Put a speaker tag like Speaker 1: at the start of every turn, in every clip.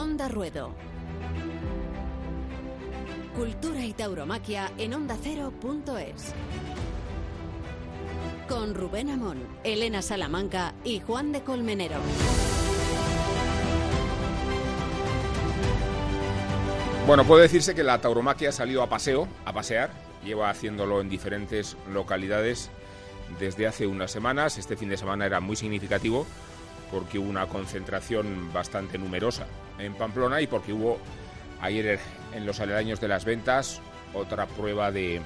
Speaker 1: Onda Ruedo. Cultura y tauromaquia en ondacero.es. Con Rubén Amón, Elena Salamanca y Juan de Colmenero.
Speaker 2: Bueno, puede decirse que la tauromaquia ha salido a paseo, a pasear, lleva haciéndolo en diferentes localidades desde hace unas semanas. Este fin de semana era muy significativo porque hubo una concentración bastante numerosa en Pamplona y porque hubo ayer en los aledaños de las ventas otra prueba de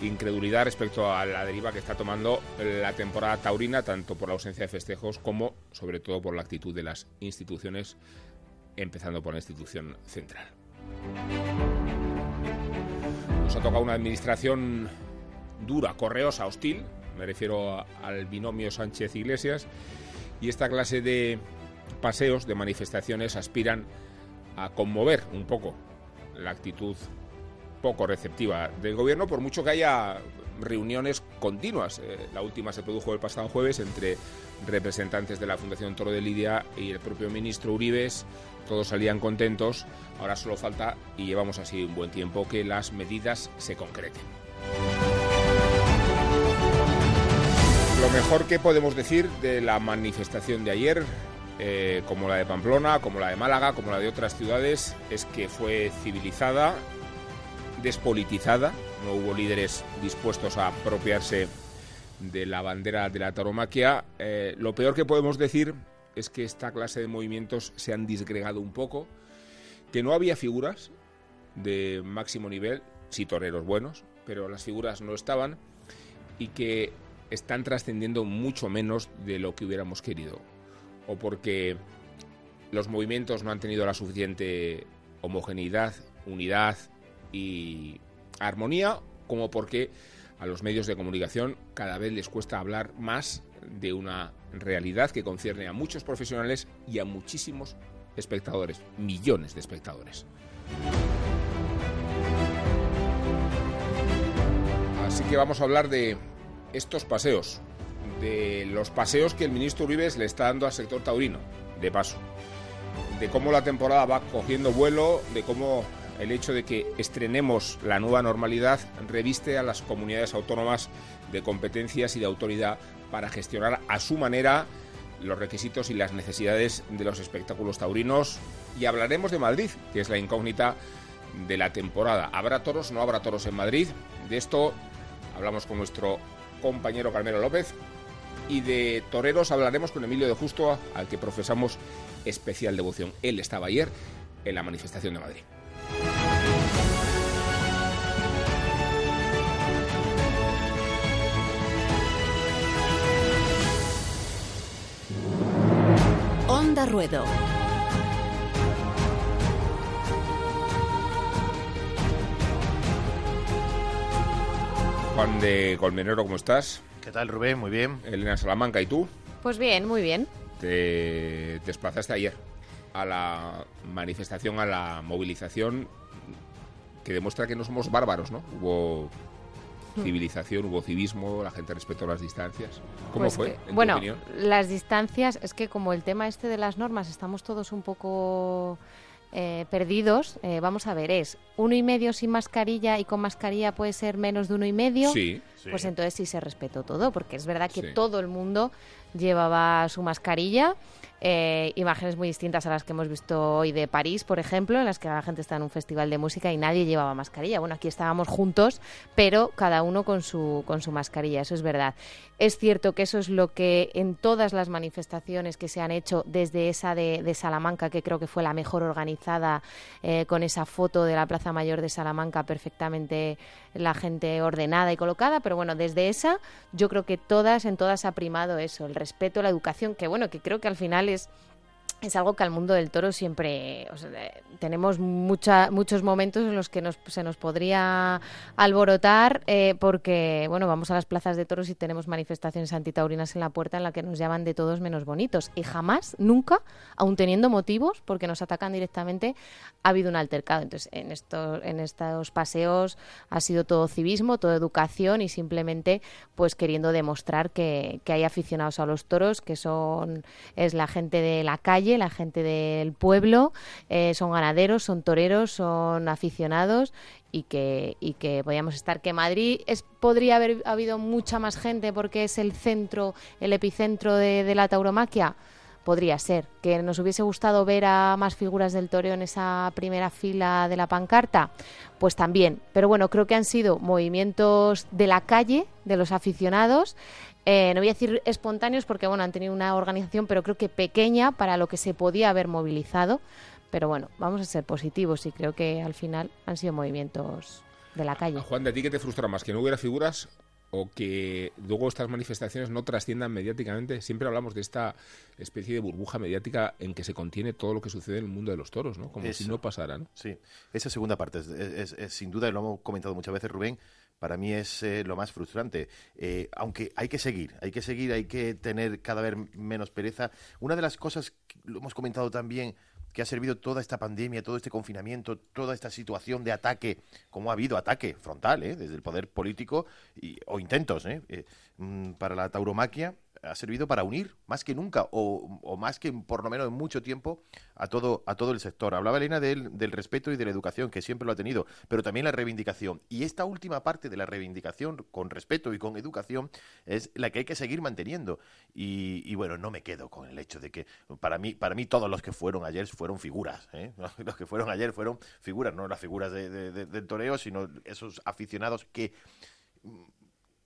Speaker 2: incredulidad respecto a la deriva que está tomando la temporada taurina, tanto por la ausencia de festejos como sobre todo por la actitud de las instituciones, empezando por la institución central. Nos ha tocado una administración dura, correosa, hostil, me refiero al binomio Sánchez Iglesias, y esta clase de paseos, de manifestaciones, aspiran a conmover un poco la actitud poco receptiva del gobierno, por mucho que haya reuniones continuas. Eh, la última se produjo el pasado jueves entre representantes de la Fundación Toro de Lidia y el propio ministro Uribes. Todos salían contentos. Ahora solo falta, y llevamos así un buen tiempo, que las medidas se concreten. Lo mejor que podemos decir de la manifestación de ayer, eh, como la de Pamplona, como la de Málaga, como la de otras ciudades, es que fue civilizada, despolitizada, no hubo líderes dispuestos a apropiarse de la bandera de la taromaquia. Eh, lo peor que podemos decir es que esta clase de movimientos se han disgregado un poco, que no había figuras de máximo nivel, sí toreros buenos, pero las figuras no estaban y que están trascendiendo mucho menos de lo que hubiéramos querido. O porque los movimientos no han tenido la suficiente homogeneidad, unidad y armonía, como porque a los medios de comunicación cada vez les cuesta hablar más de una realidad que concierne a muchos profesionales y a muchísimos espectadores, millones de espectadores. Así que vamos a hablar de estos paseos, de los paseos que el ministro Uribe le está dando al sector taurino, de paso, de cómo la temporada va cogiendo vuelo, de cómo el hecho de que estrenemos la nueva normalidad reviste a las comunidades autónomas de competencias y de autoridad para gestionar a su manera los requisitos y las necesidades de los espectáculos taurinos. Y hablaremos de Madrid, que es la incógnita de la temporada. ¿Habrá toros? ¿No habrá toros en Madrid? De esto hablamos con nuestro compañero Carmelo López. Y de toreros hablaremos con Emilio de Justo, al que profesamos especial devoción. Él estaba ayer en la manifestación de Madrid.
Speaker 1: Onda Ruedo.
Speaker 2: Juan de Colmenero, ¿cómo estás?
Speaker 3: ¿Qué tal, Rubén? Muy bien.
Speaker 2: Elena Salamanca, ¿y tú?
Speaker 4: Pues bien, muy bien.
Speaker 2: Te desplazaste ayer a la manifestación, a la movilización que demuestra que no somos bárbaros, ¿no? Hubo hmm. civilización, hubo civismo, la gente respetó las distancias. ¿Cómo
Speaker 4: pues
Speaker 2: fue?
Speaker 4: bueno, las distancias, es que como el tema este de las normas, estamos todos un poco eh, perdidos, eh, vamos a ver, es uno y medio sin mascarilla y con mascarilla puede ser menos de uno y medio.
Speaker 2: Sí.
Speaker 4: Pues entonces sí se respetó todo, porque es verdad que todo el mundo llevaba su mascarilla eh, imágenes muy distintas a las que hemos visto hoy de París, por ejemplo, en las que la gente está en un festival de música y nadie llevaba mascarilla. Bueno, aquí estábamos juntos, pero cada uno con su, con su mascarilla, eso es verdad. Es cierto que eso es lo que en todas las manifestaciones que se han hecho, desde esa de, Salamanca, que creo que fue la mejor organizada, eh, con esa foto de la Plaza Mayor de Salamanca perfectamente la gente ordenada y colocada, pero bueno, desde esa yo creo que todas, en todas ha primado eso, el respeto, la educación, que bueno, que creo que al final es es algo que al mundo del toro siempre tenemos mucha, muchos momentos en los que nos, se nos podría alborotar eh, porque bueno vamos a las plazas de toros y tenemos manifestaciones antitaurinas en la puerta en la que nos llaman de todos menos bonitos. Y jamás nunca aun teniendo motivos porque nos atacan directamente ha habido un altercado. Entonces en estos en estos paseos ha sido todo civismo todo educación y simplemente pues queriendo demostrar que, que hay aficionados a los toros que son es la gente de la calle la gente del pueblo, eh, son ganaderos, son toreros, son aficionados y que, y que podíamos estar. Que Madrid podría haber habido mucha más gente porque es el centro, el epicentro de, de la tauromaquia podría ser. Que nos hubiese gustado ver a más figuras del toreo en esa primera fila de la pancarta, pues también. Pero bueno, creo que han sido movimientos de la calle, de los aficionados. Eh, no voy a decir espontáneos porque bueno, han tenido una organización, pero creo que pequeña para lo que se podía haber movilizado. Pero bueno, vamos a ser positivos y creo que al final han sido movimientos de la calle.
Speaker 2: Juan, ¿de ti qué te frustra más? ¿Que no hubiera figuras o que luego estas manifestaciones no trasciendan mediáticamente. Siempre hablamos de esta especie de burbuja mediática en que se contiene todo lo que sucede en el mundo de los toros, ¿no? Como si no pasara, ¿no?
Speaker 3: Sí, esa segunda parte es, sin duda, y lo hemos comentado muchas veces, Rubén, para mí es eh, lo más frustrante. Eh, aunque hay que seguir, hay que seguir, hay que tener cada vez menos pereza. Una de las cosas, que lo hemos comentado también, que ha servido toda esta pandemia, todo este confinamiento, toda esta situación de ataque, como ha habido ataque frontal, ¿eh? desde el poder político o intentos ¿eh? Eh, mm, para la tauromaquia, ha servido para unir más que nunca o, más que por lo menos en mucho tiempo a todo a todo el sector. Hablaba Elena del, respeto y de la educación que siempre lo ha tenido, pero también la reivindicación. Y esta última parte de la reivindicación con respeto y con educación es la que hay que seguir manteniendo. Y, bueno, no me quedo con el hecho de que para mí para mí todos los que fueron ayer fueron figuras. ¿eh? Los que fueron ayer fueron figuras, no las figuras de, del toreo, sino esos aficionados que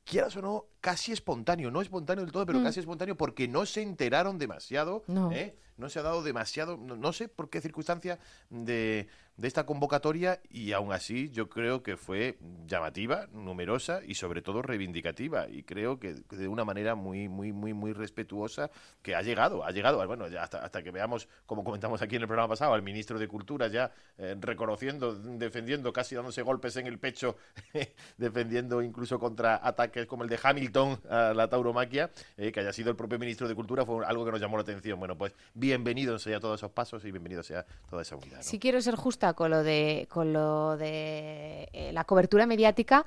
Speaker 3: quieras o no, casi espontáneo, no espontáneo del todo, pero mm. casi espontáneo porque no se enteraron demasiado, no, ¿eh? no se ha dado demasiado, no sé por qué circunstancia de, de esta convocatoria y aún así yo creo que fue llamativa, numerosa y sobre todo reivindicativa y creo que de una manera muy muy muy muy respetuosa que ha llegado, ha llegado, bueno, hasta, hasta que veamos como comentamos aquí en el programa pasado al ministro de Cultura ya eh, reconociendo, defendiendo, casi dándose golpes en el pecho, defendiendo incluso contra ataques como el de Hamilton a la tauromaquia, eh, que haya sido el propio ministro de Cultura fue algo que nos llamó la atención. Bueno, pues bienvenidos sea todos esos pasos y bienvenido sea toda esa unidad.
Speaker 4: Si quiero ser justa con lo de, con lo de eh, la cobertura mediática,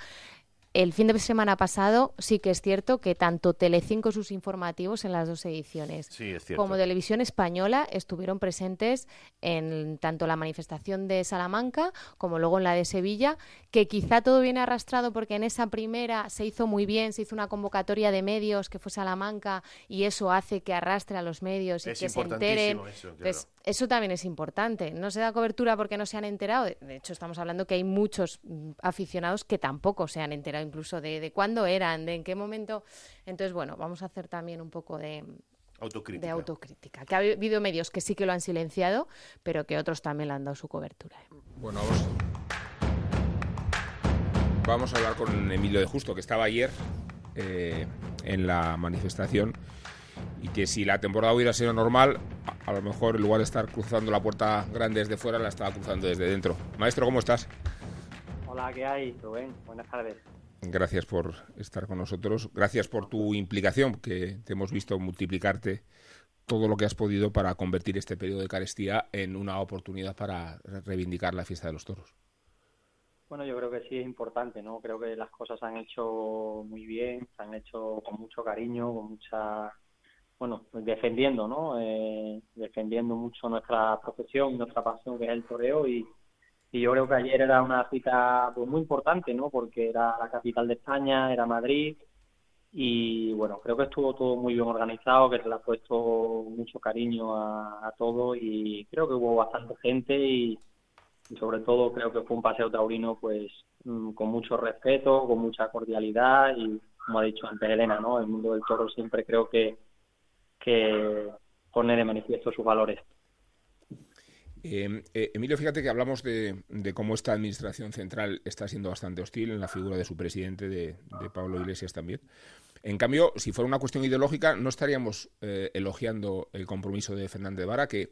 Speaker 4: el fin de semana pasado sí que es cierto que tanto Telecinco sus informativos en las dos ediciones como Televisión Española estuvieron presentes en tanto la manifestación de Salamanca como luego en la de Sevilla, que quizá todo viene arrastrado porque en esa primera se hizo muy bien, se hizo una convocatoria de medios que fue Salamanca y eso hace que arrastre a los medios y que se enteren. Eso, eso también es importante. No se da cobertura porque no se han enterado. De hecho, estamos hablando que hay muchos mm, aficionados que tampoco se han enterado incluso de, de cuándo eran, de en qué momento. Entonces, bueno, vamos a hacer también un poco de,
Speaker 3: autocrítica.
Speaker 4: de autocrítica. Que ha habido medios que sí que lo han silenciado, pero que otros también le han dado su cobertura. ¿eh?
Speaker 2: Bueno, vamos, vamos a hablar con Emilio de Justo, que estaba ayer eh, en la manifestación y que si la temporada hubiera sido normal, a lo mejor en lugar de estar cruzando la puerta grande desde fuera, la estaba cruzando desde dentro. Maestro, ¿cómo estás?
Speaker 5: Hola, ¿qué hay, Rubén? Buenas tardes.
Speaker 2: Gracias por estar con nosotros. Gracias por tu implicación, que te hemos visto multiplicarte todo lo que has podido para convertir este periodo de carestía en una oportunidad para reivindicar la fiesta de los toros.
Speaker 5: Bueno, yo creo que sí es importante, ¿no? Creo que las cosas se han hecho muy bien, se han hecho con mucho cariño, con mucha, bueno, defendiendo, ¿no? Eh, defendiendo mucho nuestra profesión, nuestra pasión que es el toreo y, y yo creo que ayer era una cita pues, muy importante, ¿no? Porque era la capital de España, era Madrid y bueno, creo que estuvo todo muy bien organizado, que se le ha puesto mucho cariño a, todo y creo que hubo bastante gente y, sobre todo creo que fue un paseo taurino pues mm, con mucho respeto, con mucha cordialidad y como ha dicho antes Elena, ¿no? El mundo del toro siempre creo que, que pone de manifiesto sus valores.
Speaker 2: Em, eh, Emilio, fíjate que hablamos de, cómo esta administración central está siendo bastante hostil en la figura de su presidente, de, Pablo Iglesias también. En cambio, si fuera una cuestión ideológica, no estaríamos eh, elogiando el compromiso de Fernández Vara, que,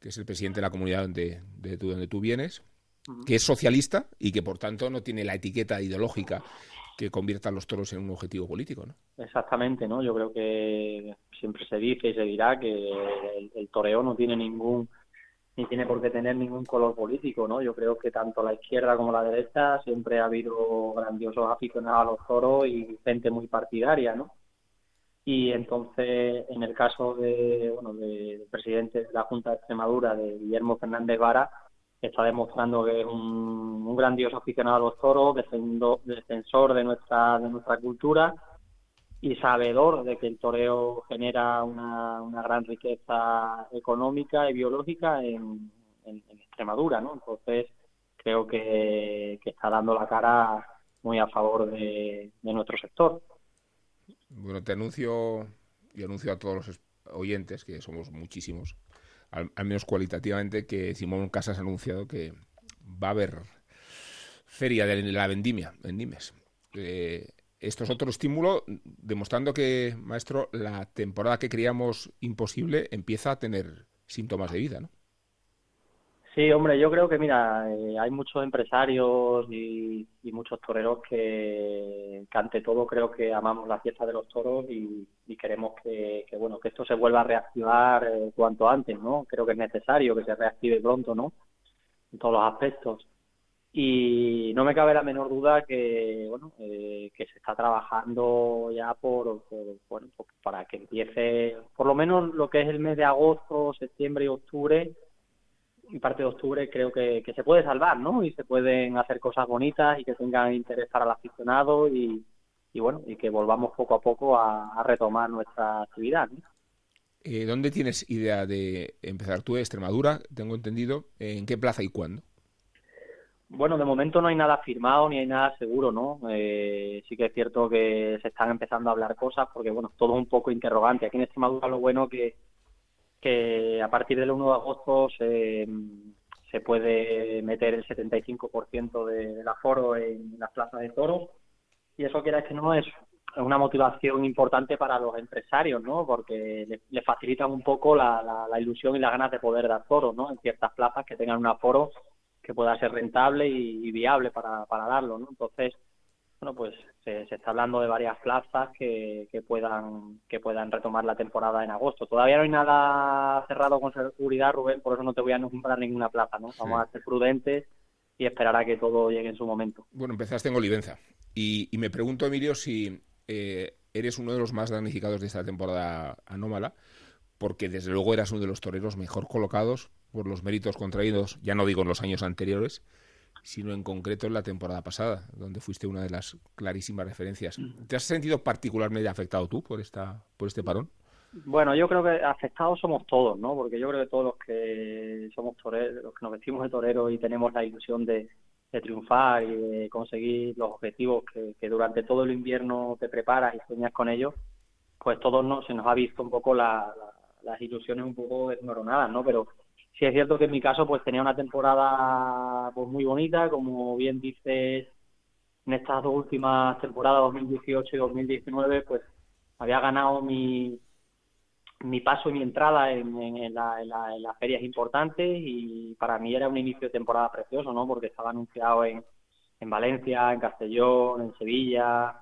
Speaker 2: es el presidente de la comunidad donde, de, donde tú vienes, que es socialista y que por tanto no tiene la etiqueta ideológica que convierta a los toros en un objetivo político, ¿no?
Speaker 5: Exactamente, ¿no? Yo creo que siempre se dice y se dirá que el toreo no tiene ningún ni tiene por qué tener ningún color político, ¿no? Yo creo que tanto la izquierda como la derecha siempre ha habido grandiosos aficionados a los toros y gente muy partidaria, ¿no? y entonces en el caso de bueno del presidente de la Junta de Extremadura de Guillermo Fernández Vara está demostrando que es un, grandioso aficionado a los toros defensor de nuestra de nuestra cultura y sabedor de que el toreo genera una, una gran riqueza económica y biológica en, Extremadura no entonces creo que, que está dando la cara muy a favor de nuestro sector.
Speaker 2: Bueno, te anuncio y anuncio a todos los oyentes, que somos muchísimos, al, menos cualitativamente, que Simón Casas ha anunciado que va a haber feria de la vendimia en Nimes. Eh, esto es otro estímulo demostrando que, maestro, la temporada que creíamos imposible empieza a tener síntomas de vida, ¿no?
Speaker 5: Sí, hombre, yo creo que, mira, eh, hay muchos empresarios y, muchos toreros que, ante todo creo que amamos la fiesta de los toros y, queremos que, bueno, que esto se vuelva a reactivar eh, cuanto antes, ¿no? Creo que es necesario que se reactive pronto, ¿no? En todos los aspectos. Y no me cabe la menor duda que, bueno, eh, que se está trabajando ya por, bueno, para que empiece, por lo menos lo que es el mes de agosto, septiembre y octubre, y parte de octubre creo que, se puede salvar, ¿no? Y se pueden hacer cosas bonitas y que tengan interés para el aficionado y, bueno, y que volvamos poco a poco a, retomar nuestra actividad.
Speaker 2: Eh, ¿Dónde tienes idea de empezar tú? Extremadura, tengo entendido. ¿En qué plaza y cuándo?
Speaker 5: Bueno, de momento no hay nada firmado ni hay nada seguro, ¿no? Eh, sí que es cierto que se están empezando a hablar cosas porque, bueno, todo es un poco interrogante. Aquí en Extremadura lo bueno que que a partir del 1 de agosto se, se puede meter el 75% de, del aforo en las plazas de toros y eso quiera que no es una motivación importante para los empresarios, ¿no? Porque le, le facilitan un poco la, la, ilusión y las ganas de poder dar toros, ¿no? En ciertas plazas que tengan un aforo que pueda ser rentable y, viable para darlo, ¿no? Entonces, bueno, pues se, está hablando de varias plazas que, que, puedan que puedan retomar la temporada en agosto. Todavía no hay nada cerrado con seguridad, Rubén, por eso no te voy a nombrar ninguna plaza, ¿no? Vamos a ser prudentes y esperar a que todo llegue en su momento.
Speaker 2: Bueno, empezaste en Olivenza y, y me pregunto, Emilio, si eh, eres uno de los más damnificados de esta temporada anómala, porque desde luego eras uno de los toreros mejor colocados por los méritos contraídos, ya no digo en los años anteriores, sino en concreto en la temporada pasada, donde fuiste una de las clarísimas referencias. ¿Te has sentido particularmente afectado tú por esta por este parón?
Speaker 5: Bueno, yo creo que afectados somos todos, ¿no? Porque yo creo que todos los que somos toreros, los que nos vestimos de toreros y tenemos la ilusión de, triunfar y de conseguir los objetivos que, durante todo el invierno te preparas y sueñas con ellos, pues todos no, se nos ha visto un poco las ilusiones un poco desmoronadas, ¿no? Pero sí es cierto que en mi caso pues tenía una temporada pues muy bonita, como bien dices, en estas dos últimas temporadas, 2018 y 2019, pues había ganado mi, mi paso y mi entrada en, en, las ferias importantes y para mí era un inicio de temporada precioso, ¿no? Porque estaba anunciado en, en Valencia, en Castellón, en Sevilla,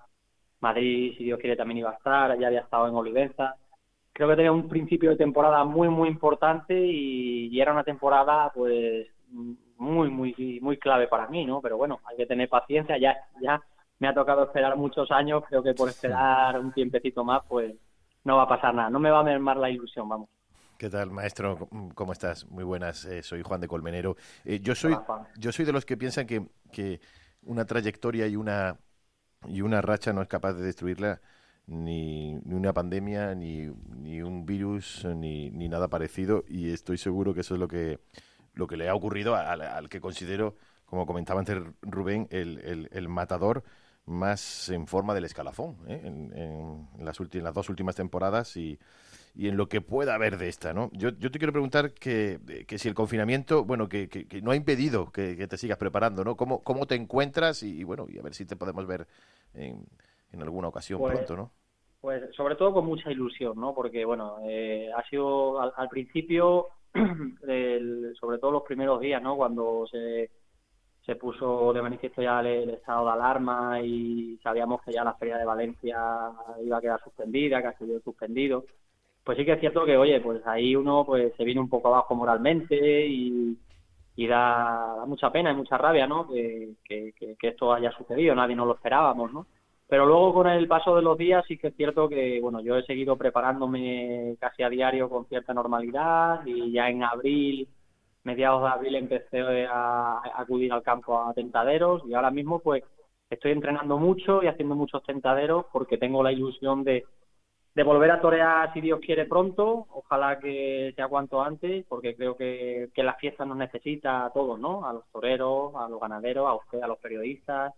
Speaker 5: Madrid, si Dios quiere, también iba a estar, ya había estado en Olivenza creo que tenía un principio de temporada muy muy importante y, era una temporada pues muy muy muy clave para mí no pero bueno hay que tener paciencia ya ya me ha tocado esperar muchos años creo que por esperar un tiempecito más pues no va a pasar nada no me va a mermar la ilusión vamos
Speaker 3: ¿Qué tal, maestro? ¿Cómo estás? Muy buenas. Eh, soy Juan de Colmenero. Eh, yo soy yo soy de los que piensan que, que una trayectoria y una y una racha no es capaz de destruirla ni, ni una pandemia, ni, ni un virus, ni, ni, nada parecido. Y estoy seguro que eso es lo que, lo que le ha ocurrido al, que considero, como comentaba antes Rubén, el, el, matador más en forma del escalafón ¿eh? en, en, las las dos últimas temporadas y, y, en lo que pueda haber de esta. ¿no? Yo, yo te quiero preguntar que, que si el confinamiento, bueno, que, que, no ha impedido que, te sigas preparando, ¿no? ¿Cómo, cómo te encuentras? Y, bueno, y a ver si te podemos ver en, en alguna ocasión
Speaker 5: pues,
Speaker 3: pronto, ¿no?
Speaker 5: Pues sobre todo con mucha ilusión, ¿no? Porque, bueno, eh, ha sido al, principio, sobre todo los primeros días, ¿no? Cuando se, se puso de manifiesto ya el, estado de alarma y sabíamos que ya la Feria de Valencia iba a quedar suspendida, que ha sido suspendido. Pues sí que es cierto que, oye, pues ahí uno pues se viene un poco abajo moralmente y, y da, mucha pena y mucha rabia, ¿no? Que, que, que, esto haya sucedido, nadie nos lo esperábamos, ¿no? Pero luego con el paso de los días sí que es cierto que, bueno, yo he seguido preparándome casi a diario con cierta normalidad y ya en abril, mediados de abril empecé a, acudir al campo a tentaderos y ahora mismo pues estoy entrenando mucho y haciendo muchos tentaderos porque tengo la ilusión de, de volver a torear si Dios quiere pronto, ojalá que sea cuanto antes, porque creo que, que la fiesta nos necesita a todos, ¿no? A los toreros, a los ganaderos, a usted, a los periodistas,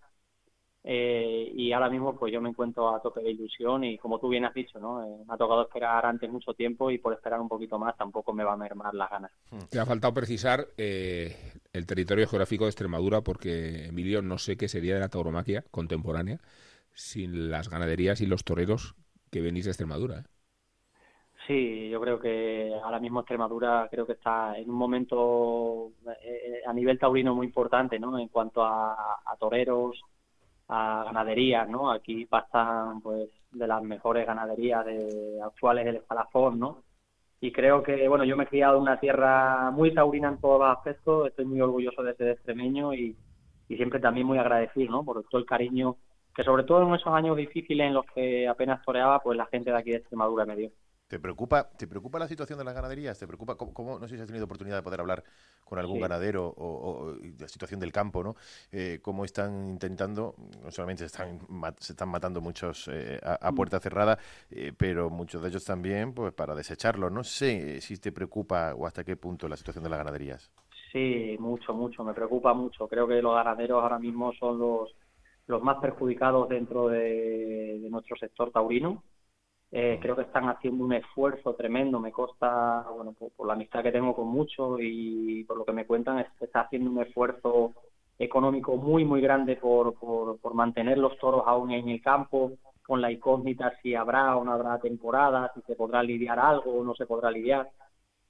Speaker 5: eh, y ahora mismo pues yo me encuentro a tope de ilusión y como tú bien has dicho, ¿no? Eh, me ha tocado esperar antes mucho tiempo y por esperar un poquito más tampoco me va a mermar las ganas.
Speaker 2: Te ha faltado precisar eh, el territorio geográfico de Extremadura porque, Emilio, no sé qué sería de la tauromaquia contemporánea sin las ganaderías y los toreros que venís de Extremadura.
Speaker 5: Sí, yo creo que ahora mismo Extremadura creo que está en un momento a nivel taurino muy importante, ¿no? En cuanto a toreros, a ganaderías, ¿no? Aquí pasan, pues, de las mejores ganaderías de, actuales del escalafón, ¿no? Y creo que, bueno, yo me he criado en una tierra muy taurina en todos los aspectos, estoy muy orgulloso de ser extremeño y, y siempre también muy agradecido, ¿no? Por todo el cariño que sobre todo en esos años difíciles en los que apenas toreaba, pues la gente de aquí de Extremadura me dio.
Speaker 3: ¿Te preocupa, ¿Te preocupa la situación de las ganaderías? ¿Te preocupa cómo, no sé si has tenido oportunidad de poder hablar con algún ganadero o, la situación del campo, ¿no? Eh, cómo están intentando, no solamente están, se están matando muchos eh, a, mm. puerta cerrada, eh, pero muchos de ellos también, pues para desecharlo. No sé si te preocupa o hasta qué punto la situación de las ganaderías.
Speaker 5: Sí, mucho, mucho, me preocupa mucho. Creo que los ganaderos ahora mismo son los, los más perjudicados dentro de nuestro sector taurino eh, creo que están haciendo un esfuerzo tremendo, me consta, bueno, por, la amistad que tengo con muchos y por lo que me cuentan, se está haciendo un esfuerzo económico muy, muy grande por, por, mantener los toros aún en el campo, con la incógnita si habrá o no habrá temporada, si se podrá lidiar algo o no se podrá lidiar.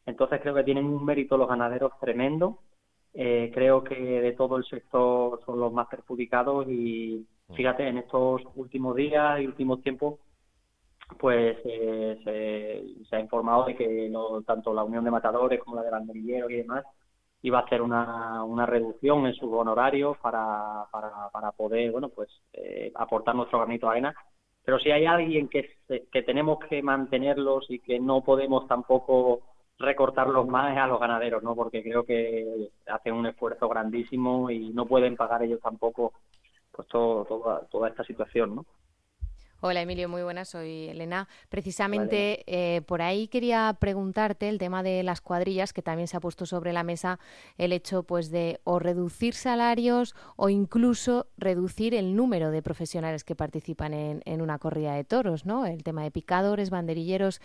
Speaker 5: Entonces creo que tienen un mérito los ganaderos tremendo. Eh, creo que de todo el sector son los más perjudicados y fíjate, en estos últimos días y últimos tiempos pues eh, se, ha informado de que tanto la Unión de Matadores como la de Banderilleros y demás iba a hacer una, una reducción en sus honorarios para, para, para poder bueno pues eh, aportar nuestro granito de arena. Pero si hay alguien que, que tenemos que mantenerlos y que no podemos tampoco recortarlos más a los ganaderos no porque creo que hacen un esfuerzo grandísimo y no pueden pagar ellos tampoco pues todo, toda, toda esta situación no
Speaker 4: Hola Emilio, muy buenas, soy Elena. Precisamente eh, por ahí quería preguntarte el tema de las cuadrillas, que también se ha puesto sobre la mesa el hecho pues de o reducir salarios o incluso reducir el número de profesionales que participan en, en una corrida de toros, ¿no? El tema de picadores, banderilleros.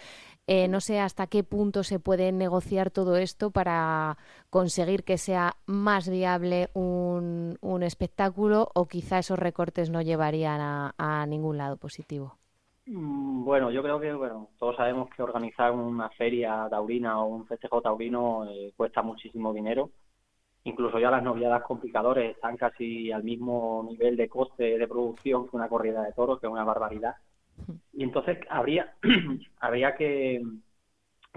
Speaker 4: Eh, no sé hasta qué punto se puede negociar todo esto para conseguir que sea más viable un, un espectáculo o quizá esos recortes no llevarían a, ningún lado positivo.
Speaker 5: Mm, bueno, yo creo que bueno, todos sabemos que organizar una feria taurina o un festejo taurino eh, cuesta muchísimo dinero. Incluso ya las noviadas con picadores están casi al mismo nivel de coste de producción que una corrida de toros, que es una barbaridad. Y entonces habría, habría que,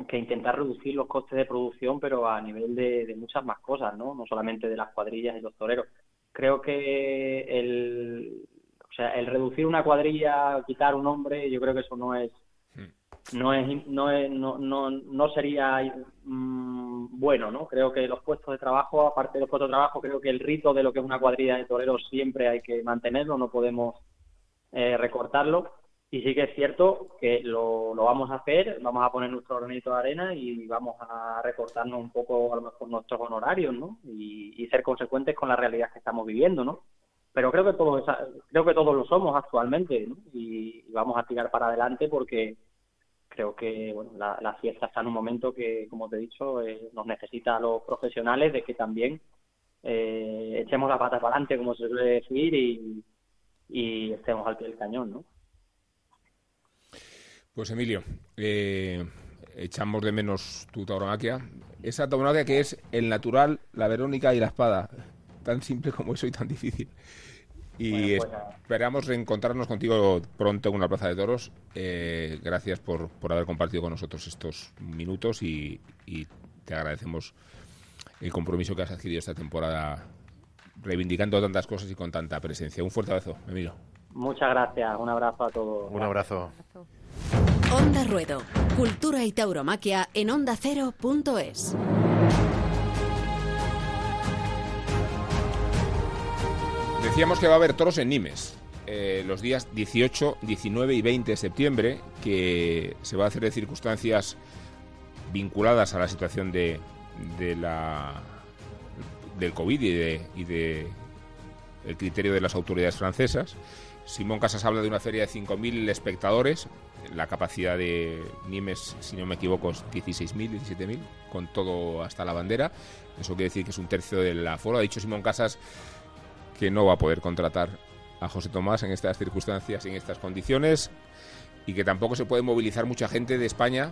Speaker 5: que intentar reducir los costes de producción, pero a nivel de, muchas más cosas, ¿no? No solamente de las cuadrillas y los toreros. Creo que el, sea, el reducir una cuadrilla, quitar un hombre, yo creo que eso no es no es no es, no, no, no sería mm, bueno no creo que los puestos de trabajo aparte de los puestos de trabajo creo que el rito de lo que es una cuadrilla de toreros siempre hay que mantenerlo no podemos eh, recortarlo y sí que es cierto que lo, lo vamos a hacer, vamos a poner nuestro granito de arena y vamos a recortarnos un poco a lo mejor nuestros honorarios, ¿no? Y, ser consecuentes con la realidad que estamos viviendo, ¿no? Pero creo que todos, creo que todos lo somos actualmente, ¿no? Y, vamos a tirar para adelante porque creo que bueno, la, fiesta está en un momento que, como te he dicho, eh, nos necesita a los profesionales de que también eh, echemos la pata para adelante, como se suele decir, y, y estemos al pie del cañón, ¿no?
Speaker 2: Pues Emilio, eh, echamos de menos tu tauromaquia. Esa tauromaquia que es el natural, la Verónica y la espada. Tan simple como eso y tan difícil. Y pues esperamos reencontrarnos contigo pronto en una plaza de toros. Eh, gracias por, por, haber compartido con nosotros estos minutos y, y, te agradecemos el compromiso que has adquirido esta temporada reivindicando tantas cosas y con tanta presencia. Un fuerte abrazo, Emilio.
Speaker 5: Muchas gracias, un abrazo a todos.
Speaker 3: Un abrazo.
Speaker 1: Onda Ruedo, cultura y tauromaquia en ondacero.es.
Speaker 2: Decíamos que va a haber toros en Nimes. Eh, los días 18, 19 y 20 de septiembre, que se va a hacer de circunstancias vinculadas a la situación de, de la del COVID y de, y de el criterio de las autoridades francesas. Simón Casas habla de una feria de 5.000 espectadores. La capacidad de Nimes, si no me equivoco, es 16.000, 17.000, con todo hasta la bandera. Eso quiere decir que es un tercio del aforo. Ha dicho Simón Casas que no va a poder contratar a José Tomás en estas circunstancias y en estas condiciones y que tampoco se puede movilizar mucha gente de España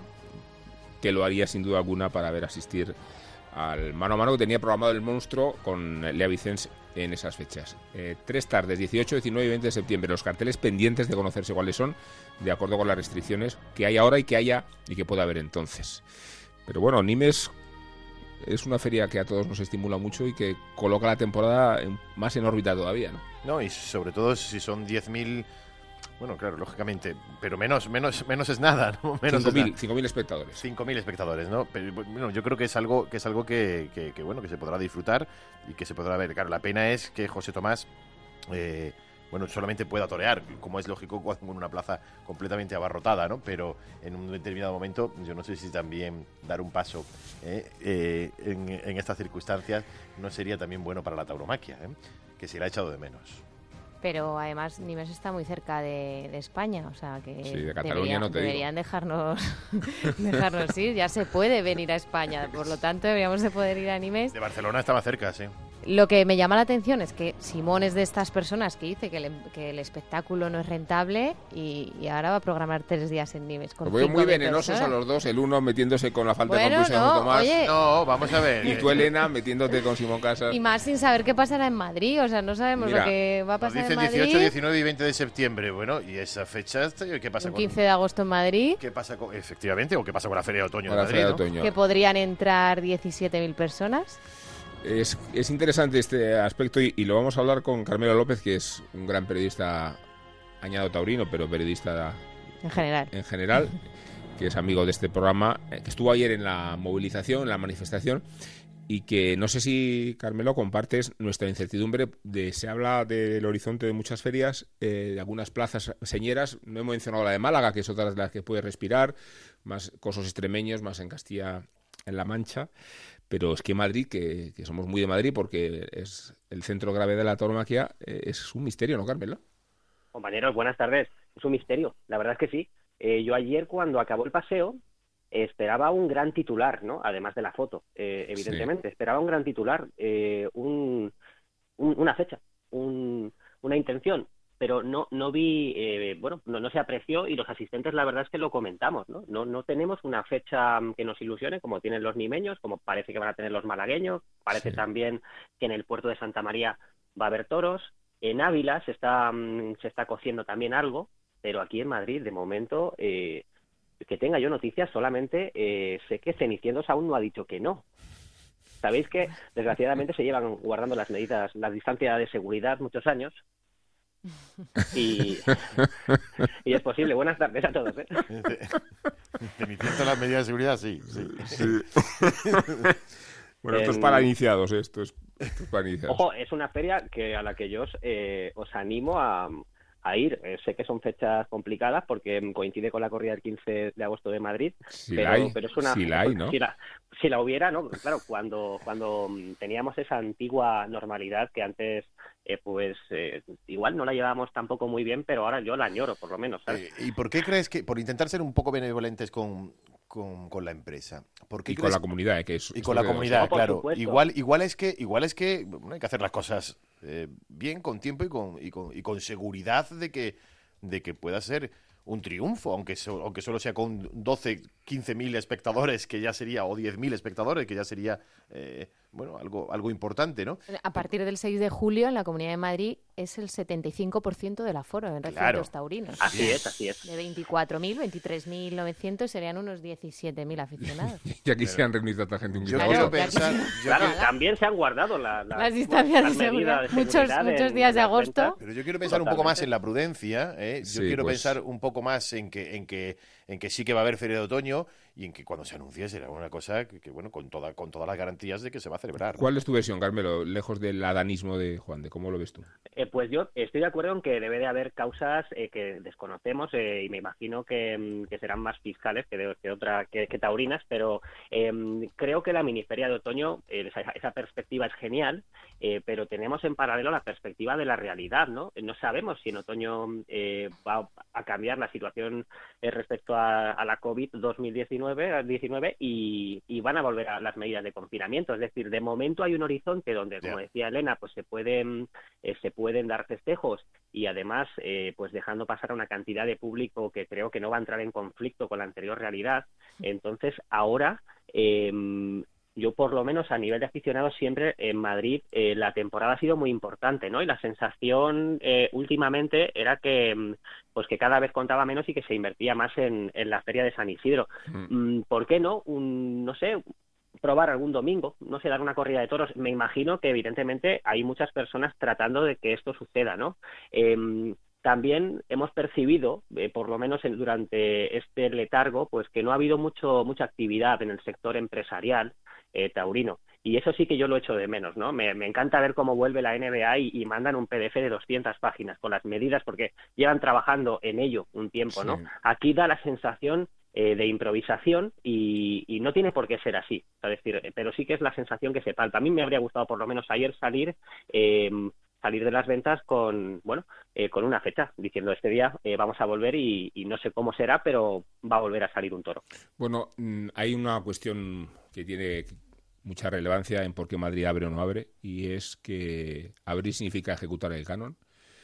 Speaker 2: que lo haría sin duda alguna para ver asistir al mano a mano que tenía programado el monstruo con Lea Vicens en esas fechas. Eh, tres tardes, 18, 19 y 20 de septiembre, los carteles pendientes de conocerse cuáles son, de acuerdo con las restricciones que hay ahora y que haya y que pueda haber entonces. Pero bueno, Nimes es una feria que a todos nos estimula mucho y que coloca la temporada más en órbita todavía, ¿no?
Speaker 3: No, y sobre todo si son 10.000... Bueno, claro, lógicamente, pero menos menos menos es nada, ¿no? Menos
Speaker 2: 5.000 espectadores.
Speaker 3: 5.000 espectadores, ¿no? Pero bueno, yo creo que es algo que es algo que, que, bueno, que se podrá disfrutar y que se podrá ver. Claro, la pena es que José Tomás eh, bueno, solamente pueda torear, como es lógico en una plaza completamente abarrotada, ¿no? Pero en un determinado momento, yo no sé si también dar un paso ¿eh? Eh, en, en, estas circunstancias no sería también bueno para la tauromaquia, ¿eh? que se la ha echado de menos
Speaker 4: pero además Nimes está muy cerca de, España, o sea que
Speaker 2: sí, de Cataluña no te
Speaker 4: deberían dejarnos dejarnos ir, ya se puede venir a España, por lo tanto deberíamos de poder ir a Nimes.
Speaker 3: De Barcelona estaba cerca, sí.
Speaker 4: Lo que me llama la atención es que Simón es de estas personas que dice que el, que el espectáculo no es rentable y, ahora va a programar tres días en Nimes. Con
Speaker 2: pues muy venenosos a los dos, el uno metiéndose con la falta de conclusión
Speaker 4: no,
Speaker 2: Tomás.
Speaker 3: no, vamos a ver.
Speaker 2: Y tú, Elena, metiéndote con Simón Casas.
Speaker 4: Y más sin saber qué pasará en Madrid, o sea, no sabemos lo que va a pasar en Madrid.
Speaker 3: 18, 19 y 20 de septiembre, bueno, y esa fecha, ¿qué pasa
Speaker 4: con...? 15 de agosto en Madrid.
Speaker 3: ¿Qué pasa con, efectivamente, o qué pasa con la Feria de Otoño
Speaker 2: en
Speaker 3: Madrid,
Speaker 2: otoño.
Speaker 4: Que podrían entrar 17.000 personas.
Speaker 2: Es, es, interesante este aspecto y, lo vamos a hablar con Carmelo López, que es un gran periodista, añado taurino, pero periodista
Speaker 4: en general.
Speaker 2: En general, que es amigo de este programa, eh, que estuvo ayer en la movilización, en la manifestación, y que no sé si, Carmelo, compartes nuestra incertidumbre de se habla del horizonte de muchas ferias, eh, de algunas plazas señeras, no hemos mencionado la de Málaga, que es otra de las que puede respirar, más cosos extremeños, más en Castilla en La Mancha, pero es que Madrid, que, somos muy de Madrid porque es el centro grave de la tauromaquia, eh, es un misterio, ¿no, Carmelo?
Speaker 6: Compañeros, buenas tardes. Es un misterio, la verdad es que sí. Eh, yo ayer cuando acabó el paseo esperaba un gran titular, ¿no? Además de la foto, eh, evidentemente. Esperaba un gran titular, un, una fecha, una intención pero no no vi eh, bueno no, no se apreció y los asistentes la verdad es que lo comentamos no no no tenemos una fecha que nos ilusione como tienen los nimeños como parece que van a tener los malagueños parece también que en el puerto de Santa María va a haber toros. En Ávila se está mm, se está cociendo también algo pero aquí en Madrid de momento eh, que tenga yo noticias solamente eh, sé que Cenicientos aún no ha dicho que no. Sabéis que desgraciadamente se llevan guardando las medidas la distancia de seguridad muchos años y, y es posible. Buenas tardes a todos. ¿eh?
Speaker 3: las medidas de seguridad, sí.
Speaker 2: bueno, esto es para iniciados, ¿eh? esto es, para iniciados.
Speaker 6: Ojo, es una feria que a la que yo os, eh, os animo a, a ir. Eh, sé que son fechas complicadas porque coincide con la corrida del 15 de agosto de Madrid, pero, pero, es una...
Speaker 2: Si la, hay, ¿no?
Speaker 6: si, la, si la hubiera, ¿no? Claro, cuando, cuando teníamos esa antigua normalidad que antes eh, pues eh, igual no la llevábamos tampoco muy bien, pero ahora yo la añoro, por lo menos.
Speaker 3: ¿Y por qué crees que, por intentar ser un poco benevolentes con, con, la empresa.
Speaker 2: y con la comunidad, que es,
Speaker 3: y con la comunidad, claro. Igual, igual es que, igual es que hay que hacer las cosas eh, bien, con tiempo y con, y con, y con seguridad de que, de que pueda ser un triunfo, aunque, aunque solo sea con 12, 15 mil espectadores, que ya sería, o 10 mil espectadores, que ya sería, eh, bueno, algo, algo importante, ¿no?
Speaker 4: A partir del 6 de julio, en la Comunidad de Madrid, es el 75% del aforo en recintos taurinos.
Speaker 6: Así es, así es.
Speaker 4: De 24.000, 23.900 serían unos 17.000 aficionados.
Speaker 2: ya quisieran reunir tanta gente un
Speaker 3: Yo quiero
Speaker 4: Claro,
Speaker 3: pensar... yo
Speaker 6: Claro,
Speaker 3: quiero-
Speaker 6: también se han guardado la- la-
Speaker 4: Las distancias
Speaker 6: las
Speaker 4: de seguridad. Muchos-
Speaker 6: seguridad
Speaker 4: muchos
Speaker 6: en-
Speaker 4: días de agosto.
Speaker 3: Pero yo quiero pensar un poco más en la prudencia, ¿eh? yo
Speaker 2: Sí,
Speaker 3: quiero
Speaker 2: pues-
Speaker 3: pensar un poco más en que, en que en que sí que va a haber feria de otoño y en que cuando se anuncie será una cosa que, que, bueno, con toda con todas las garantías de que se va a celebrar.
Speaker 2: ¿Cuál es tu versión, Carmelo? Lejos del adanismo de Juan de ¿cómo lo ves tú?
Speaker 6: Eh, pues yo estoy de acuerdo en que debe de haber causas eh, que desconocemos eh, y me imagino que, mm, que serán más fiscales que, de- que otra que, que taurinas, pero em, creo que la miniferia de otoño, eh, esa, esa perspectiva es genial, eh, pero tenemos en paralelo la perspectiva de la realidad, ¿no? No sabemos si en otoño eh, va a cambiar la situación eh, respecto a, a la COVID 2019 19 y, y van a volver a las medidas de confinamiento. Es decir, de momento hay un horizonte donde, como decía Elena, pues se pueden eh, se pueden dar festejos y además eh, pues dejando pasar a una cantidad de público que creo que no va a entrar en conflicto con la anterior realidad. Entonces ahora eh, yo por lo menos a nivel de aficionados siempre en Madrid eh, la temporada ha sido muy importante, ¿no? Y la sensación eh, últimamente era que mm, pues que cada vez contaba menos y que se invertía más en, en la feria de San Isidro. Mm, ¿Por qué no? Un, no sé, probar algún domingo, no sé, dar una corrida de toros. Me imagino que evidentemente hay muchas personas tratando de que esto suceda, ¿no? Em, también hemos percibido, eh, por lo menos en- durante este letargo, pues que no ha habido mucho mucha actividad en el sector empresarial eh, taurino. Y eso sí que yo lo echo de menos, ¿no? Me, me encanta ver cómo vuelve la NBA y, y mandan un PDF de 200 páginas con las medidas porque llevan trabajando en ello un tiempo, ¿no?
Speaker 2: Sí.
Speaker 6: Aquí da la sensación eh, de improvisación y, y no tiene por qué ser así. Es decir, pero sí que es la sensación que se palpa. A mí me habría gustado por lo menos ayer salir eh, salir de las ventas con bueno eh, con una fecha diciendo este día eh, vamos a volver y, y no sé cómo será pero va a volver a salir un toro
Speaker 2: Bueno, mm, hay una cuestión que tiene mucha relevancia en por qué Madrid abre o no abre, y es que abrir significa ejecutar el canon,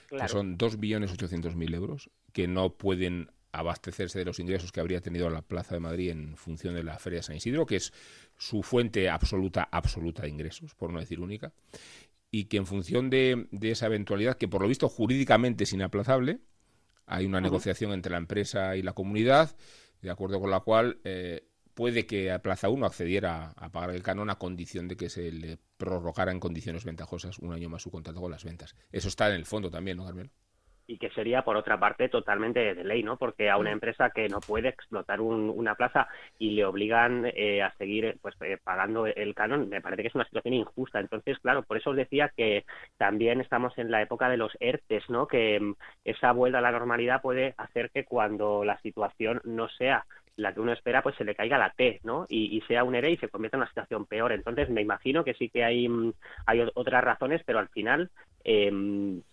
Speaker 6: claro.
Speaker 2: que son 2.800.000 euros, que no pueden abastecerse de los ingresos que habría tenido la Plaza de Madrid en función de la Feria de San Isidro, que es su fuente absoluta, absoluta de ingresos, por no decir única, y que en función de, de esa eventualidad, que por lo visto jurídicamente es inaplazable, hay una negociación entre la empresa y la comunidad, de acuerdo con la cual eh, puede que a Plaza 1 accediera a pagar el canon a condición de que se le prorrogara en condiciones ventajosas un año más su contrato con las ventas. Eso está en el fondo también, ¿no, Carmelo?
Speaker 6: y que sería por otra parte totalmente de ley no porque a una empresa que no puede explotar un- una plaza y le obligan eh, a seguir pues eh, pagando el canon me parece que es una situación injusta entonces claro por eso os decía que también estamos en la época de los ERTES no que mm, esa vuelta a la normalidad puede hacer que cuando la situación no sea la que uno espera, pues se le caiga la T, ¿no? Y, sea un ERE y se convierta en una situación peor. Entonces, me imagino que sí que hay, mm, hay otras razones, pero al final eh,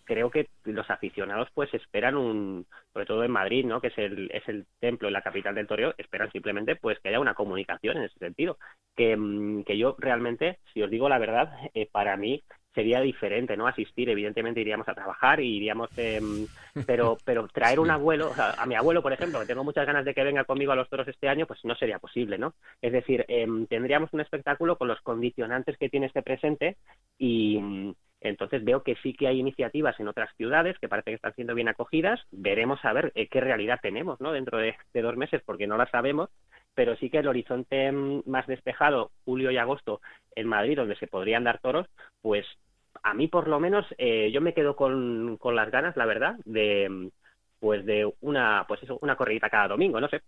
Speaker 6: creo que los aficionados pues esperan un, sobre todo en Madrid, ¿no? Que es el, es el templo la capital del toreo, esperan simplemente pues que haya una comunicación en ese sentido. Que, mm, que yo realmente, si os digo la verdad, eh, para mí sería diferente, ¿no? Asistir, evidentemente iríamos a trabajar y iríamos, em, pero, pero traer un abuelo, o sea, a mi abuelo, por ejemplo, que tengo muchas ganas de que venga conmigo a los toros este año, pues no sería posible, ¿no? Es decir, em, tendríamos un espectáculo con los condicionantes que tiene este presente y entonces veo que sí que hay iniciativas en otras ciudades que parece que están siendo bien acogidas. Veremos a ver eh, qué realidad tenemos, ¿no? Dentro de, de dos meses, porque no la sabemos, pero sí que el horizonte mm, más despejado, julio y agosto, en Madrid, donde se podrían dar toros, pues a mí por lo menos eh, yo me quedo con, con las ganas, la verdad, de mm, pues de una pues eso, una corridita cada domingo, no sé.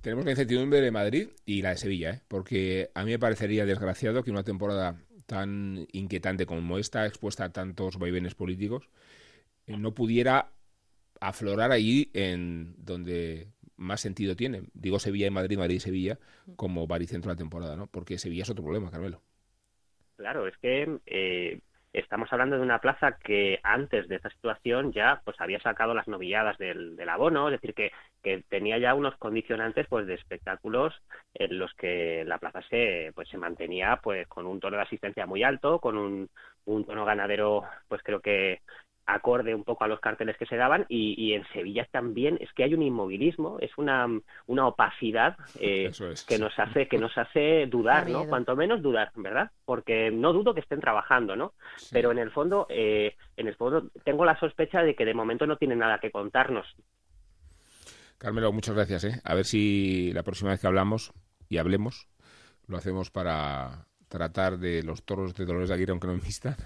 Speaker 2: Tenemos la incertidumbre de Madrid y la de Sevilla, ¿eh? porque a mí me parecería desgraciado que una temporada tan inquietante como esta, expuesta a tantos vaivenes políticos, eh, no pudiera aflorar allí en donde más sentido tiene. Digo Sevilla y Madrid, Madrid y Sevilla, como baricentro de la temporada, ¿no? Porque Sevilla es otro problema, Carmelo.
Speaker 6: Claro, es que eh, estamos hablando de una plaza que antes de esta situación ya pues había sacado las novilladas del, del abono, es decir, que, que tenía ya unos condicionantes pues de espectáculos en los que la plaza se pues se mantenía pues con un tono de asistencia muy alto, con un, un tono ganadero pues creo que acorde un poco a los carteles que se daban y, en Sevilla también es que hay un inmovilismo, es una, una opacidad eh, que nos hace que nos hace dudar, ¿no? Cuanto menos dudar, ¿verdad? Porque no dudo que estén trabajando, ¿no? Pero en el fondo, eh, en el fondo tengo la sospecha de que de momento no tienen nada que contarnos.
Speaker 2: Carmelo, muchas gracias. ¿eh? A ver si la próxima vez que hablamos y hablemos lo hacemos para tratar de los toros de Dolores de Aguirre, aunque no me vista,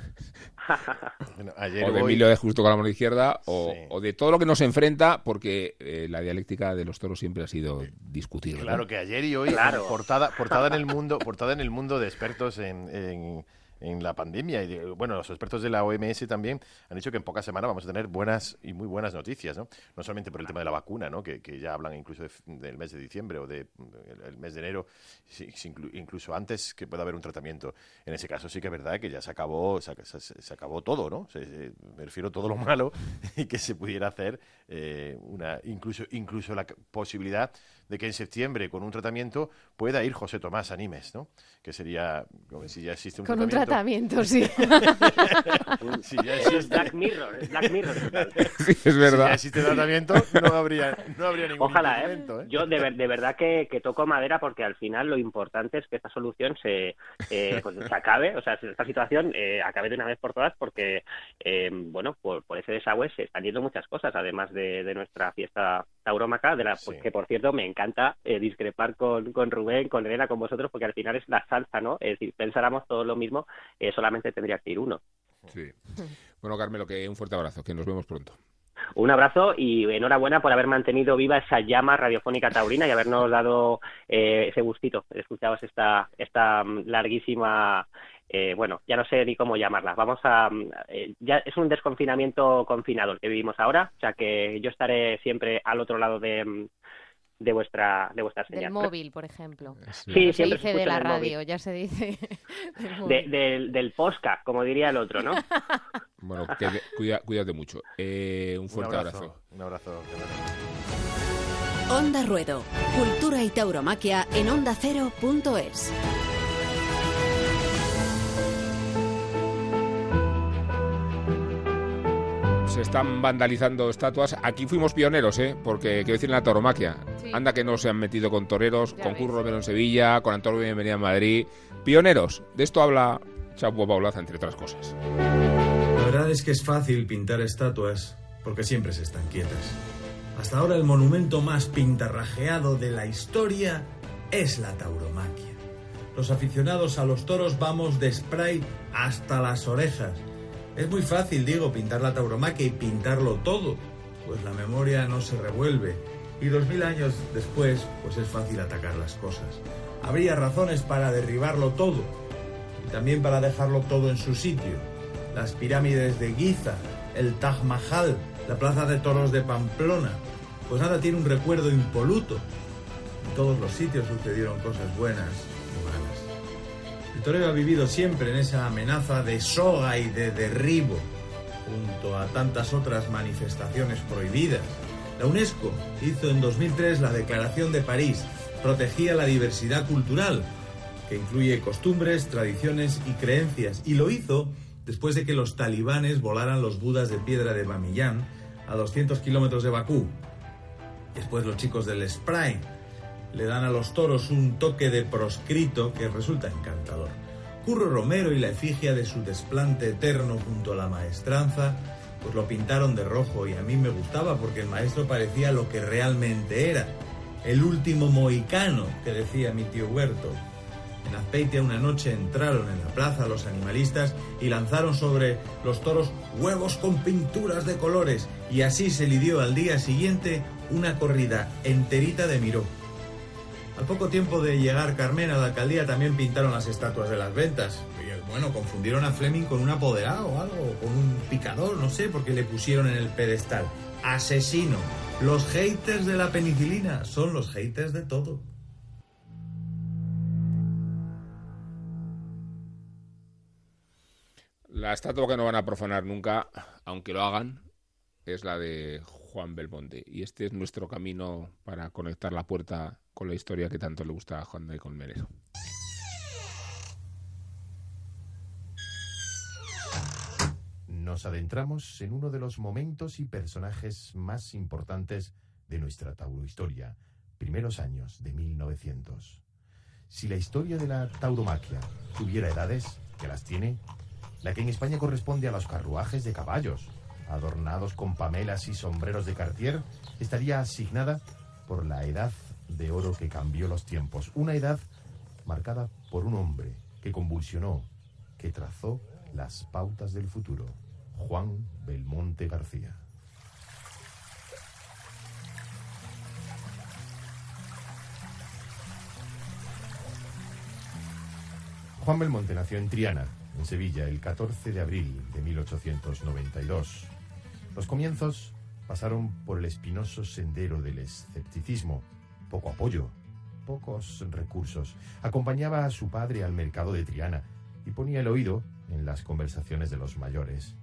Speaker 2: o de Emilio de Justo con la mano izquierda, o, de todo lo que nos enfrenta, porque eh, la dialéctica de los toros siempre ha sido discutible.
Speaker 3: Claro que ayer y hoy, portada, portada, en el mundo, portada en el mundo de expertos en en la pandemia. Y bueno, los expertos de la OMS también han dicho que en pocas semanas vamos a tener buenas y muy buenas noticias, ¿no? No solamente por el tema de la vacuna, ¿no? Que, ya hablan incluso del mes de diciembre o del el mes de enero, incluso antes que pueda haber un tratamiento. En ese caso sí que es verdad que ya se acabó, se, acabó todo, ¿no? me refiero a todo lo malo y que se pudiera hacer eh, una incluso incluso la posibilidad de que en septiembre con un tratamiento pueda ir José Tomás a Nimes, ¿no? Que sería como si ya existe un
Speaker 4: con un tratamiento, sí.
Speaker 6: si ya existe... Black Mirror, es Black Mirror.
Speaker 2: sí, es verdad.
Speaker 3: Si ya existe tratamiento, no habría, no habría ningún
Speaker 6: Ojalá, ¿eh? ¿eh? Yo de, de verdad que, que, toco madera porque al final lo importante es que esta solución se, eh, pues, se acabe, o sea, esta situación eh, acabe de una vez por todas porque, eh, bueno, por, por, ese desagüe se están yendo muchas cosas, además de, de nuestra fiesta taurómaca, de la, que por cierto me encanta eh, discrepar con, con, Rubén, con Elena, con vosotros, porque al final es la salsa, ¿no? Es decir, pensáramos todo lo mismo, eh, solamente tendría que ir uno.
Speaker 2: Sí. Bueno, Carmelo, que un fuerte abrazo, que nos vemos pronto.
Speaker 6: Un abrazo y enhorabuena por haber mantenido viva esa llama radiofónica taurina y habernos dado eh, ese gustito. Escuchabas esta, esta mm, larguísima eh, bueno, ya no sé ni cómo llamarla. Vamos a, eh, ya es un desconfinamiento confinado el que vivimos ahora, o sea que yo estaré siempre al otro lado de, mm, de vuestra de vuestra señal.
Speaker 4: Del móvil, por ejemplo.
Speaker 6: Sí,
Speaker 4: se dice de la radio, ya se dice.
Speaker 6: del, del posca, como diría el otro, ¿no?
Speaker 2: bueno, cuídate mucho. Eh, un fuerte abrazo,
Speaker 3: Un abrazo.
Speaker 1: Onda Ruedo, cultura y tauromaquia en onda ondacero.es.
Speaker 2: se están vandalizando estatuas. Aquí fuimos pioneros, ¿eh? Porque quiero decir en la tauromaquia. Anda que no se han metido con toreros, con Curro Romero en Sevilla, con Antonio Bienvenida en Madrid. Pioneros. De esto habla Chapo Paulaza, entre otras cosas.
Speaker 7: La verdad es que es fácil pintar estatuas porque siempre se están quietas. Hasta ahora el monumento más pintarrajeado de la historia es la tauromaquia. Los aficionados a los toros vamos de spray hasta las orejas es muy fácil, digo, pintar la tauromaquia y pintarlo todo, pues la memoria no se revuelve. Y dos mil años después, pues es fácil atacar las cosas. Habría razones para derribarlo todo y también para dejarlo todo en su sitio. Las pirámides de Giza, el Taj Mahal, la plaza de toros de Pamplona, pues nada tiene un recuerdo impoluto. En todos los sitios sucedieron cosas buenas el ha vivido siempre en esa amenaza de soga y de derribo, junto a tantas otras manifestaciones prohibidas. La UNESCO hizo en 2003 la Declaración de París, protegía la diversidad cultural, que incluye costumbres, tradiciones y creencias, y lo hizo después de que los talibanes volaran los budas de piedra de Bamiyan a 200 kilómetros de Bakú. Después los chicos del Spray le dan a los toros un toque de proscrito que resulta encantador. Curro Romero y la efigia de su desplante eterno junto a la maestranza, pues lo pintaron de rojo y a mí me gustaba porque el maestro parecía lo que realmente era, el último mohicano que decía mi tío Huerto. En Azpeitia una noche entraron en la plaza los animalistas y lanzaron sobre los toros huevos con pinturas de colores y así se lidió al día siguiente una corrida enterita de miró. Al poco tiempo de llegar Carmen a la alcaldía también pintaron las estatuas de las ventas. Y bueno, confundieron a Fleming con un apoderado o algo, con un picador, no sé, porque le pusieron en el pedestal. Asesino. Los haters de la penicilina son los haters de todo.
Speaker 2: La estatua que no van a profanar nunca, aunque lo hagan, es la de Juan Belmonte. Y este es nuestro camino para conectar la puerta con la historia que tanto le gusta a Juan de
Speaker 3: nos adentramos en uno de los momentos y personajes más importantes de nuestra taurohistoria, primeros años de 1900. Si la historia de la tauromaquia tuviera edades, que las tiene, la que en España corresponde a los carruajes de caballos, adornados con pamelas y sombreros de Cartier, estaría asignada por la edad de oro que cambió los tiempos. Una edad marcada por un hombre que convulsionó, que trazó las pautas del futuro. Juan Belmonte García. Juan Belmonte nació en Triana, en Sevilla, el 14 de abril de 1892. Los comienzos pasaron por el espinoso sendero del escepticismo, poco apoyo, pocos recursos. Acompañaba a su padre al mercado de Triana y ponía el oído en las conversaciones de los mayores.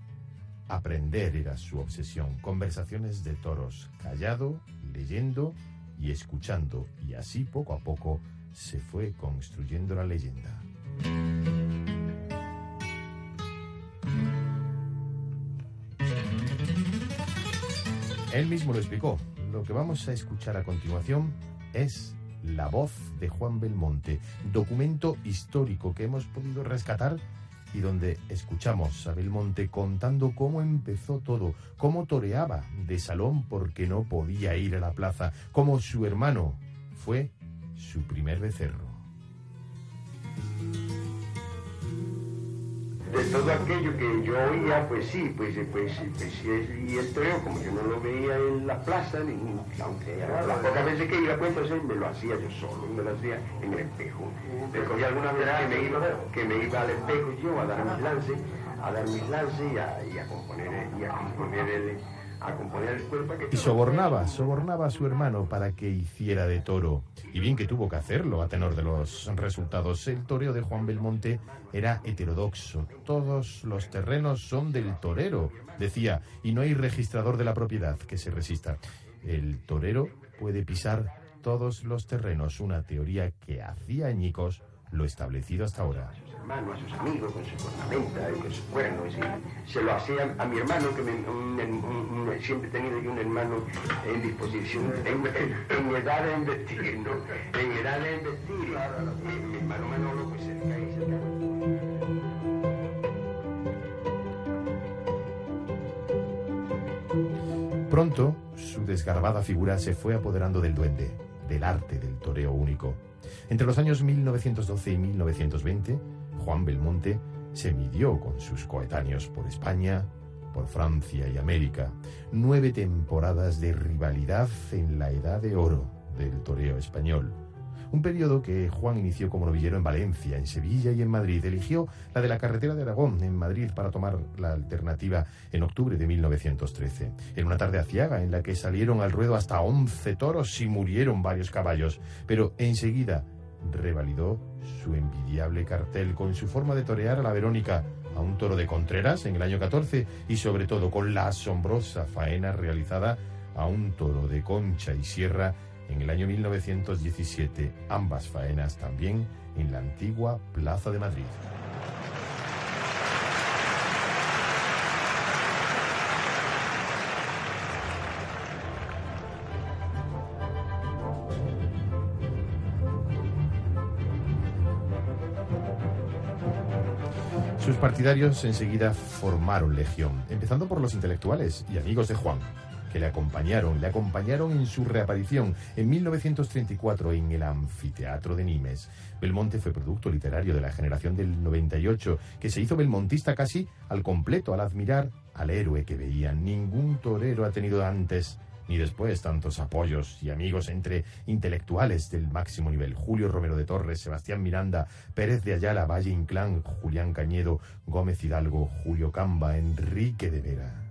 Speaker 3: Aprender era su obsesión, conversaciones de toros, callado, leyendo y escuchando, y así poco a poco se fue construyendo la leyenda. Él mismo lo explicó. Lo que vamos a escuchar a continuación es La voz de Juan Belmonte, documento histórico que hemos podido rescatar y donde escuchamos a Belmonte contando cómo empezó todo, cómo toreaba de salón porque no podía ir a la plaza, cómo su hermano fue su primer becerro.
Speaker 8: De todo aquello que yo oía, pues sí, pues, pues, pues y el toreo, como yo no lo veía en la plaza, ni, aunque las pocas veces que iba, pues entonces me lo hacía yo solo, me lo hacía en el espejo. Me cogía alguna vez que me iba, que me iba al espejo yo a dar mis lances, a dar mis lances y a, y a componer, y a componer el
Speaker 3: y sobornaba, sobornaba a su hermano para que hiciera de toro. Y bien que tuvo que hacerlo a tenor de los resultados. El toreo de Juan Belmonte era heterodoxo. Todos los terrenos son del torero, decía, y no hay registrador de la propiedad que se resista. El torero puede pisar todos los terrenos, una teoría que hacía añicos lo establecido hasta ahora
Speaker 8: hermano, a sus amigos, con su cornamenta y con su cuerno. Y se lo hacía a mi hermano, que siempre he tenido yo un hermano en disposición, en, en, edad de investir, ¿no? En edad de investir. Mi hermano Manolo, pues cerca y cerca.
Speaker 3: Pronto, su desgarbada figura se fue apoderando del duende, del arte del toreo único. Entre los años 1912 y 1920, Juan Belmonte se midió con sus coetáneos por España, por Francia y América. Nueve temporadas de rivalidad en la edad de oro del toreo español. Un periodo que Juan inició como novillero en Valencia, en Sevilla y en Madrid. Eligió la de la carretera de Aragón, en Madrid, para tomar la alternativa en octubre de 1913. En una tarde aciaga en la que salieron al ruedo hasta 11 toros y murieron varios caballos. Pero enseguida revalidó su envidiable cartel con su forma de torear a la Verónica a un toro de Contreras en el año 14 y sobre todo con la asombrosa faena realizada a un toro de Concha y Sierra en el año 1917, ambas faenas también en la antigua Plaza de Madrid. Partidarios enseguida formaron legión, empezando por los intelectuales y amigos de Juan, que le acompañaron, le acompañaron en su reaparición en 1934 en el Anfiteatro de Nimes. Belmonte fue producto literario de la generación del 98, que se hizo belmontista casi al completo al admirar al héroe que veían. Ningún torero ha tenido antes ni después tantos apoyos y amigos entre intelectuales del máximo nivel. Julio Romero de Torres, Sebastián Miranda, Pérez de Ayala, Valle Inclán, Julián Cañedo, Gómez Hidalgo, Julio Camba, Enrique de Vera.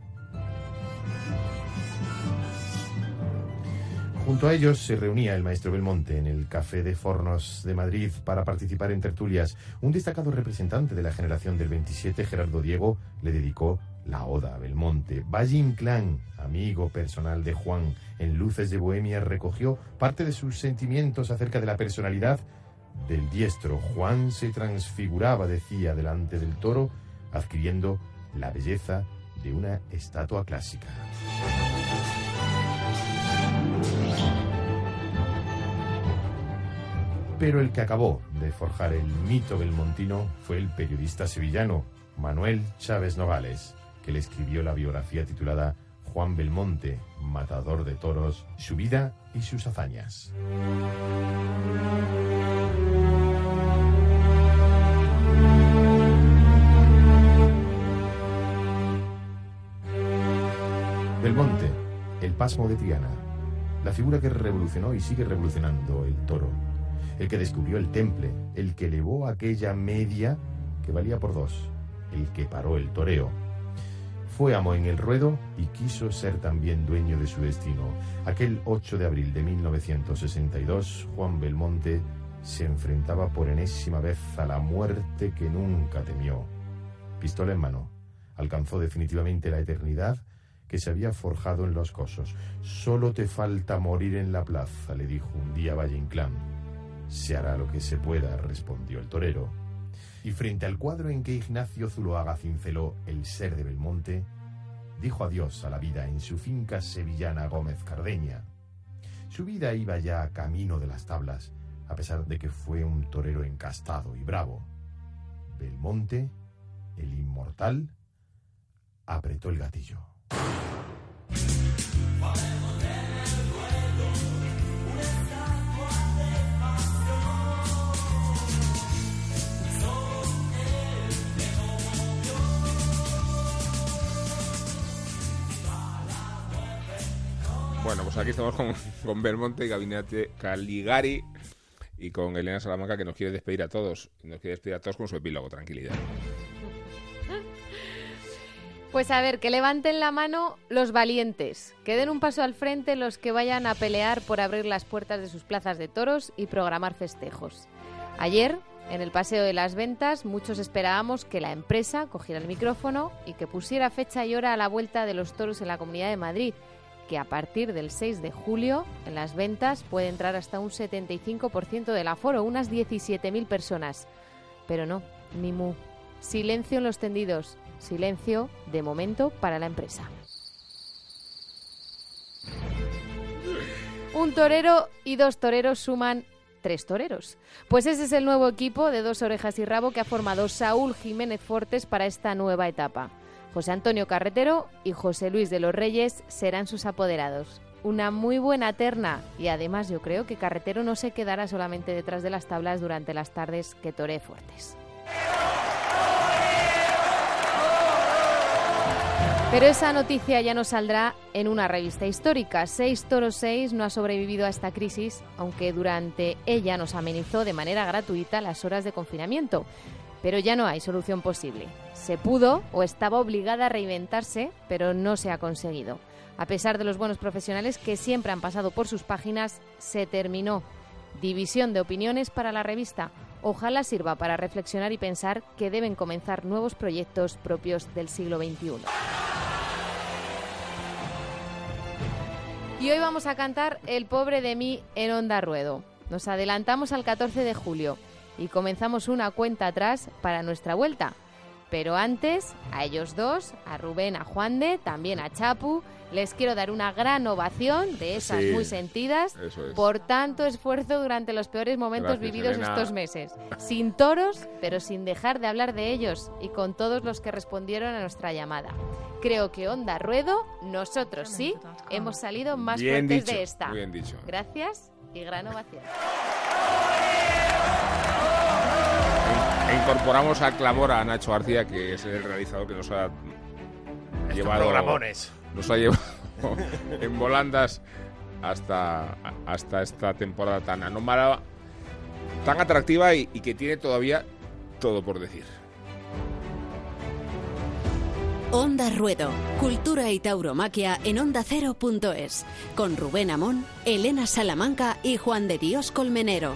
Speaker 3: Junto a ellos se reunía el maestro Belmonte en el Café de Fornos de Madrid para participar en tertulias. Un destacado representante de la generación del 27, Gerardo Diego, le dedicó la Oda a Belmonte. Valle Inclán, amigo personal de Juan, en Luces de Bohemia recogió parte de sus sentimientos acerca de la personalidad del diestro. Juan se transfiguraba, decía, delante del toro, adquiriendo la belleza de una estatua clásica. Pero el que acabó de forjar el mito belmontino fue el periodista sevillano Manuel Chávez Nogales, le escribió la biografía titulada Juan Belmonte, matador de toros, su vida y sus hazañas. Belmonte, el pasmo de Triana, la figura que revolucionó y sigue revolucionando el toro, el que descubrió el temple, el que elevó aquella media que valía por dos, el que paró el toreo. Fue amo en el ruedo y quiso ser también dueño de su destino. Aquel 8 de abril de 1962, Juan Belmonte se enfrentaba por enésima vez a la muerte que nunca temió. Pistola en mano, alcanzó definitivamente la eternidad que se había forjado en los cosos. Solo te falta morir en la plaza, le dijo un día Valle Inclán. Se hará lo que se pueda, respondió el torero. Y frente al cuadro en que Ignacio Zuloaga cinceló el ser de Belmonte, dijo adiós a la vida en su finca sevillana Gómez Cardeña. Su vida iba ya camino de las tablas, a pesar de que fue un torero encastado y bravo. Belmonte, el inmortal, apretó el gatillo.
Speaker 2: Bueno, pues aquí estamos con, con Belmonte Gabinete Caligari y con Elena Salamanca que nos quiere despedir a todos. Nos quiere despedir a todos con su epílogo, tranquilidad.
Speaker 4: Pues a ver, que levanten la mano los valientes, que den un paso al frente los que vayan a pelear por abrir las puertas de sus plazas de toros y programar festejos. Ayer, en el Paseo de las Ventas, muchos esperábamos que la empresa cogiera el micrófono y que pusiera fecha y hora a la vuelta de los toros en la Comunidad de Madrid, que a partir del 6 de julio en las ventas puede entrar hasta un 75% del aforo, unas 17.000 personas. Pero no, ni mu. Silencio en los tendidos, silencio de momento para la empresa. Un torero y dos toreros suman tres toreros. Pues ese es el nuevo equipo de dos orejas y rabo que ha formado Saúl Jiménez Fortes para esta nueva etapa. José Antonio Carretero y José Luis de los Reyes serán sus apoderados. Una muy buena terna y además yo creo que Carretero no se quedará solamente detrás de las tablas durante las tardes que toree Fortes. Pero esa noticia ya no saldrá en una revista histórica. Seis Toros 6 no ha sobrevivido a esta crisis, aunque durante ella nos amenizó de manera gratuita las horas de confinamiento. Pero ya no hay solución posible. Se pudo o estaba obligada a reinventarse, pero no se ha conseguido. A pesar de los buenos profesionales que siempre han pasado por sus páginas, se terminó. División de opiniones para la revista. Ojalá sirva para reflexionar y pensar que deben comenzar nuevos proyectos propios del siglo XXI. Y hoy vamos a cantar El pobre de mí en Onda Ruedo. Nos adelantamos al 14 de julio y comenzamos una cuenta atrás para nuestra vuelta. Pero antes, a ellos dos, a Rubén, a Juan de, también a Chapu, les quiero dar una gran ovación de esas
Speaker 2: Sí,
Speaker 4: muy sentidas
Speaker 2: es.
Speaker 4: por tanto esfuerzo durante los peores momentos
Speaker 2: Gracias,
Speaker 4: vividos
Speaker 2: Elena.
Speaker 4: estos meses. Sin toros, pero sin dejar de hablar de ellos y con todos los que respondieron a nuestra llamada. Creo que Onda Ruedo, nosotros sí, hemos salido más
Speaker 2: Bien
Speaker 4: fuertes
Speaker 2: dicho,
Speaker 4: de esta.
Speaker 2: bien dicho.
Speaker 4: Gracias y gran ovación.
Speaker 2: E incorporamos a clamor a Nacho García, que es el realizador que nos ha llevado,
Speaker 3: programones.
Speaker 2: nos ha llevado en volandas hasta, hasta esta temporada tan anómala, tan atractiva y, y que tiene todavía todo por decir.
Speaker 1: Onda Ruedo, cultura y tauromaquia en ondacero.es, con Rubén Amón, Elena Salamanca y Juan de Dios Colmenero.